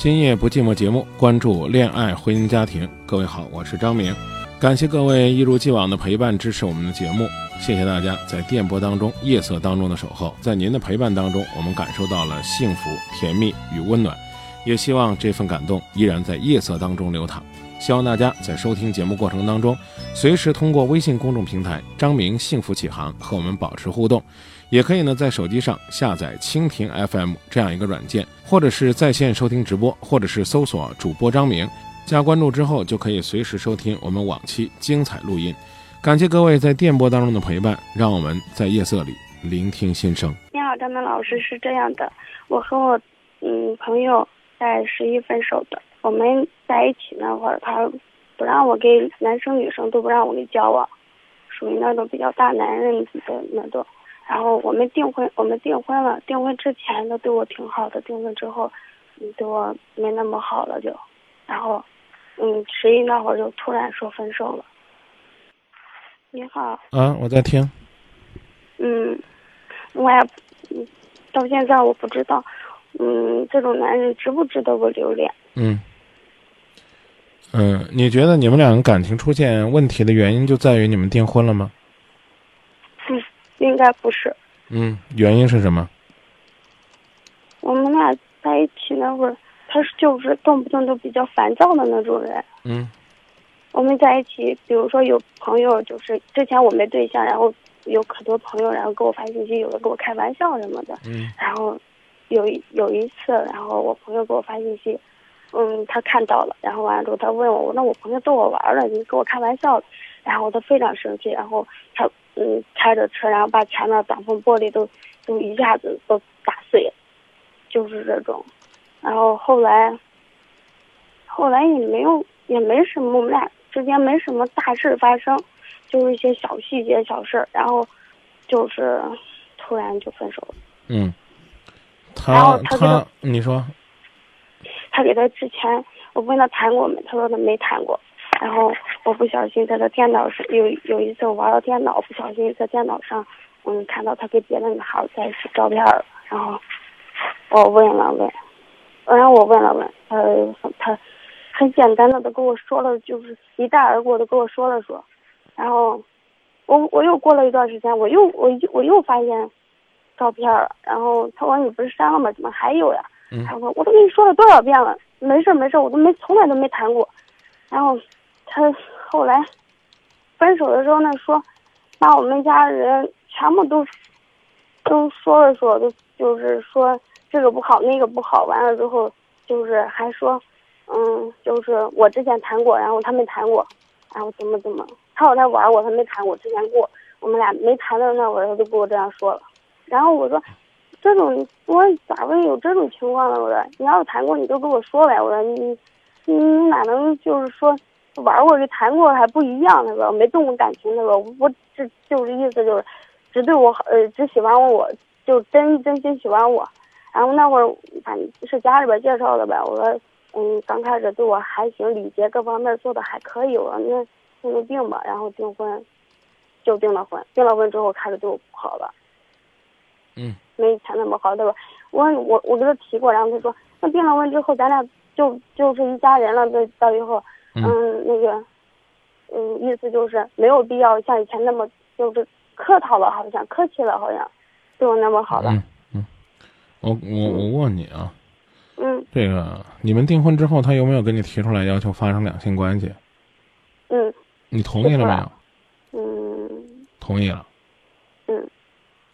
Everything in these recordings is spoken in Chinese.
今夜不寂寞节目关注恋爱、婚姻、家庭。各位好，我是张明，感谢各位一如既往的陪伴支持我们的节目，谢谢大家在电波当中、夜色当中的守候。在您的陪伴当中，我们感受到了幸福、甜蜜与温暖，也希望这份感动依然在夜色当中流淌。希望大家在收听节目过程当中，随时通过微信公众平台“张明幸福启航”和我们保持互动。也可以呢，在手机上下载蜻蜓 FM 这样一个软件，或者是在线收听直播，或者是搜索主播张明，加关注之后就可以随时收听我们往期精彩录音。感谢各位在电波当中的陪伴，让我们在夜色里聆听心声。你好，张明老师，是这样的，我和我嗯朋友在十一分手的，我们在一起那会儿，他不让我跟男生女生都不让我跟交往，属于那种比较大男人的那种。然后我们订婚，我们订婚了。订婚之前他对我挺好的，订婚之后，嗯，对我没那么好了就。然后，嗯，十一那会儿就突然说分手了。你好。啊，我在听。嗯，我也，到现在我不知道，嗯，这种男人值不值得我留恋。嗯。嗯，你觉得你们两个感情出现问题的原因就在于你们订婚了吗？应该不是。嗯，原因是什么？我们俩在一起那会儿，他是就是动不动都比较烦躁的那种人。嗯。我们在一起，比如说有朋友，就是之前我没对象，然后有可多朋友，然后给我发信息，有的跟我开玩笑什么的。嗯。然后有一有一次，然后我朋友给我发信息，嗯，他看到了，然后完了之后他问我，那我朋友逗我玩了，你给我开玩笑，然后他非常生气，然后他。嗯，开着车，然后把前面挡风玻璃都都一下子都打碎了，就是这种。然后后来，后来也没有，也没什么，我们俩之间没什么大事发生，就是一些小细节、小事儿。然后就是突然就分手了。嗯，他他你说，他给他之前我问他谈过没，他说他没谈过。然后我不小心在他电脑上有有一次我玩到电脑，不小心在电脑上，嗯，看到他跟别的女孩在一起照片了。然后我问了问，然后我问了问，他他很简单的都跟我说了，就是一带而过的跟我说了说。然后我我又过了一段时间，我又我我又发现照片了。然后他说你不是删了吗？怎么还有呀？他说我都跟你说了多少遍了，没事没事，我都没从来都没谈过。然后。他后来分手的时候呢，说把我们家人全部都都说了说，都就是说这个不好那个不好。完了之后，就是还说，嗯，就是我之前谈过，然后他没谈过，然后怎么怎么，他说他玩我，他没谈过，之前过，我们俩没谈的那会儿，他就跟我这样说了。然后我说，这种我咋会有这种情况呢？我说你要是谈过，你就跟我说呗。我说你你哪能就是说。玩过跟谈过还不一样，那个没动过感情，那个我这就是意思就是，只对我好，呃，只喜欢我，就真真心喜欢我。然后那会儿反正是家里边介绍的呗，我说嗯，刚开始对我还行，礼节各方面做的还可以。我说那那就定吧，然后订婚，就订了婚。订了婚之后开始对我不好了，嗯，没以前那么好，对吧？我我我跟他提过，然后他说那订了婚之后咱俩就就是一家人了，到到以后。嗯，那个，嗯，意思就是没有必要像以前那么就是客套了，好像客气了，好像对我那么好了。嗯嗯，我我我问你啊，嗯，这个你们订婚之后，他有没有跟你提出来要求发生两性关系？嗯，你同意了没有？嗯，同意了。嗯，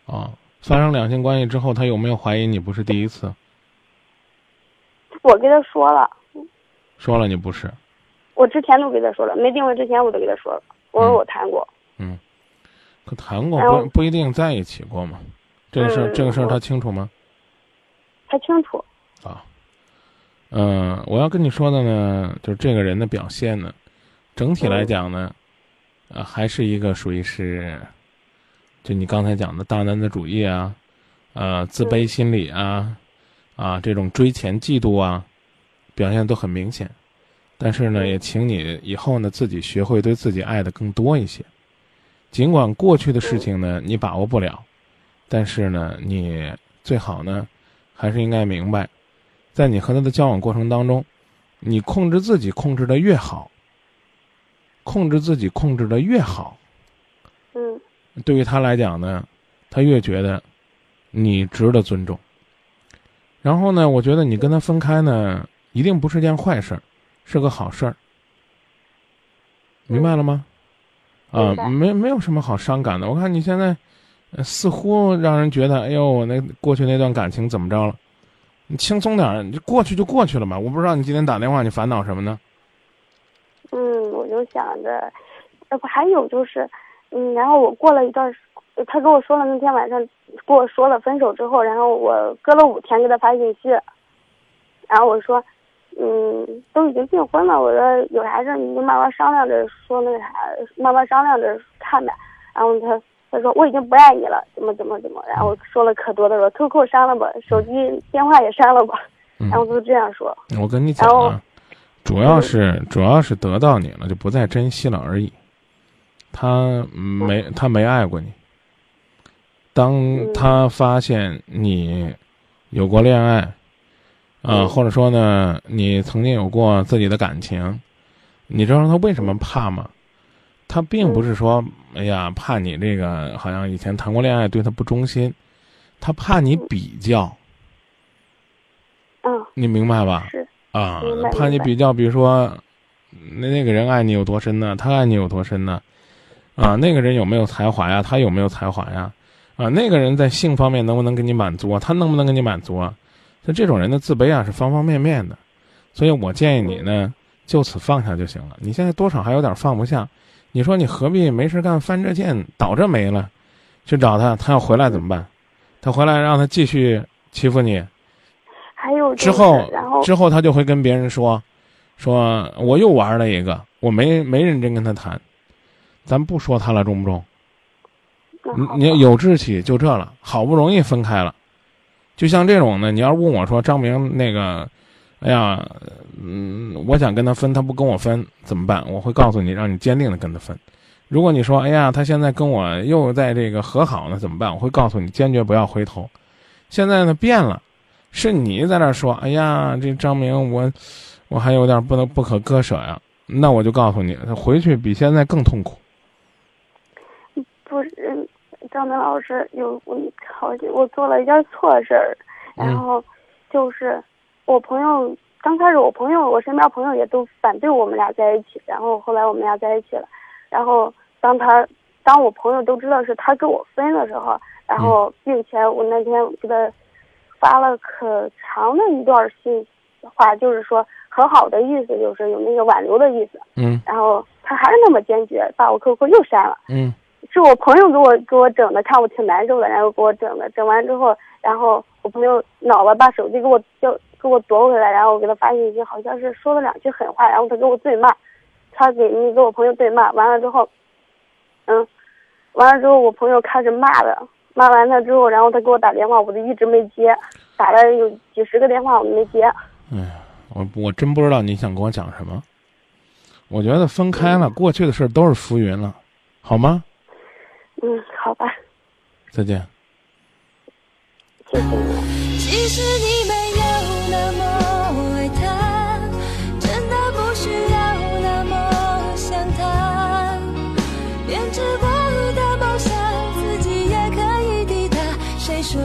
啊，发生两性关系之后，他有没有怀疑你不是第一次？我跟他说了。说了，你不是。我之前都给他说了，没订婚之前我都给他说了。我说我谈过。嗯，可谈过不不一定在一起过嘛？这个事儿，这个事儿他清楚吗？他清楚。啊，嗯，我要跟你说的呢，就是这个人的表现呢，整体来讲呢，呃，还是一个属于是，就你刚才讲的大男子主义啊，呃，自卑心理啊，啊，这种追钱嫉妒啊，表现都很明显。但是呢，也请你以后呢自己学会对自己爱的更多一些。尽管过去的事情呢你把握不了，但是呢，你最好呢还是应该明白，在你和他的交往过程当中，你控制自己控制的越好，控制自己控制的越好，嗯对于他来讲呢，他越觉得你值得尊重。然后呢，我觉得你跟他分开呢，一定不是件坏事儿，是个好事儿。明白了吗？啊没没有什么好伤感的。我看你现在，呃似乎让人觉得，哎呦，我那过去那段感情怎么着了？你轻松点儿，你就过去就过去了吧。我不知道你今天打电话，你烦恼什么呢？嗯，我就想着，呃，不还有就是，嗯，然后我过了一段时，他跟我说了那天晚上跟我说了分手之后，然后我隔了五天给他发信息，然后我说，嗯，都已经订婚了，我说有啥事你就慢慢商量着说那啥，慢慢商量着看呗。然后他他说我已经不爱你了，怎么怎么怎么，然后说了可多的说 QQ 删了吧，手机电话也删了吧，嗯然后就这样说。我跟你讲啊，主要是主要是得到你了，就不再珍惜了而已。他没他没爱过你。当嗯他发现你有过恋爱，啊、嗯或者说呢，你曾经有过自己的感情，你知道他为什么怕吗？他并不是说，哎呀，怕你这个好像以前谈过恋爱对他不忠心，他怕你比较，嗯，你明白吧？是，啊怕你比较，比如说，那那个人爱你有多深呢？他爱你有多深呢？啊，那个人有没有才华呀？他有没有才华呀？啊，那个人在性方面能不能给你满足啊？他能不能给你满足啊？像这种人的自卑啊，是方方面面的，所以我建议你呢，就此放下就行了。你现在多少还有点放不下，你说你何必没事干翻这剑倒着霉了，去找他，他要回来怎么办？他回来让他继续欺负你，还有、就是、之后然后之后他就会跟别人说，说我又玩了一个，我没没认真跟他谈，咱不说他了，中不中？你你要有志气就这了，好不容易分开了，就像这种呢，你要问我说张明那个，哎呀，嗯，我想跟他分，他不跟我分怎么办？我会告诉你，让你坚定的跟他分。如果你说，哎呀，他现在跟我又在这个和好呢，怎么办？我会告诉你，坚决不要回头。现在呢变了，是你在那说，哎呀，这张明我我还有点不能不可割舍呀。那我就告诉你，他回去比现在更痛苦。张明老师有我好几我做了一件错事儿，嗯。然后就是我朋友刚开始我朋友我身边朋友也都反对我们俩在一起，然后后来我们俩在一起了，然后当他当我朋友都知道是他跟我分的时候，然后并且我那天我记得发了可长的一段信话，就是说和好的意思，就是有那个挽留的意思，嗯。然后他还是那么坚决，把我 QQ 又删了。嗯是我朋友给我给我整的，看我挺难受的，然后给我整的，整完之后，然后我朋友恼了，把手机给我就给我夺回来，然后我给他发信息，好像是说了两句狠话，然后他跟我对骂，他给你给我朋友对骂，完了之后，嗯，完了之后我朋友开始骂了，骂完他之后，然后他给我打电话，我就一直没接，打了有几十个电话我都没接，哎呀，我我真不知道你想跟我讲什么。我觉得分开了，过去的事都是浮云了，好吗？嗯，好吧，再见。谢谢你。其实你没有那么爱他，真的不需要那么想他。编织过的梦想，自己也可以抵达。谁说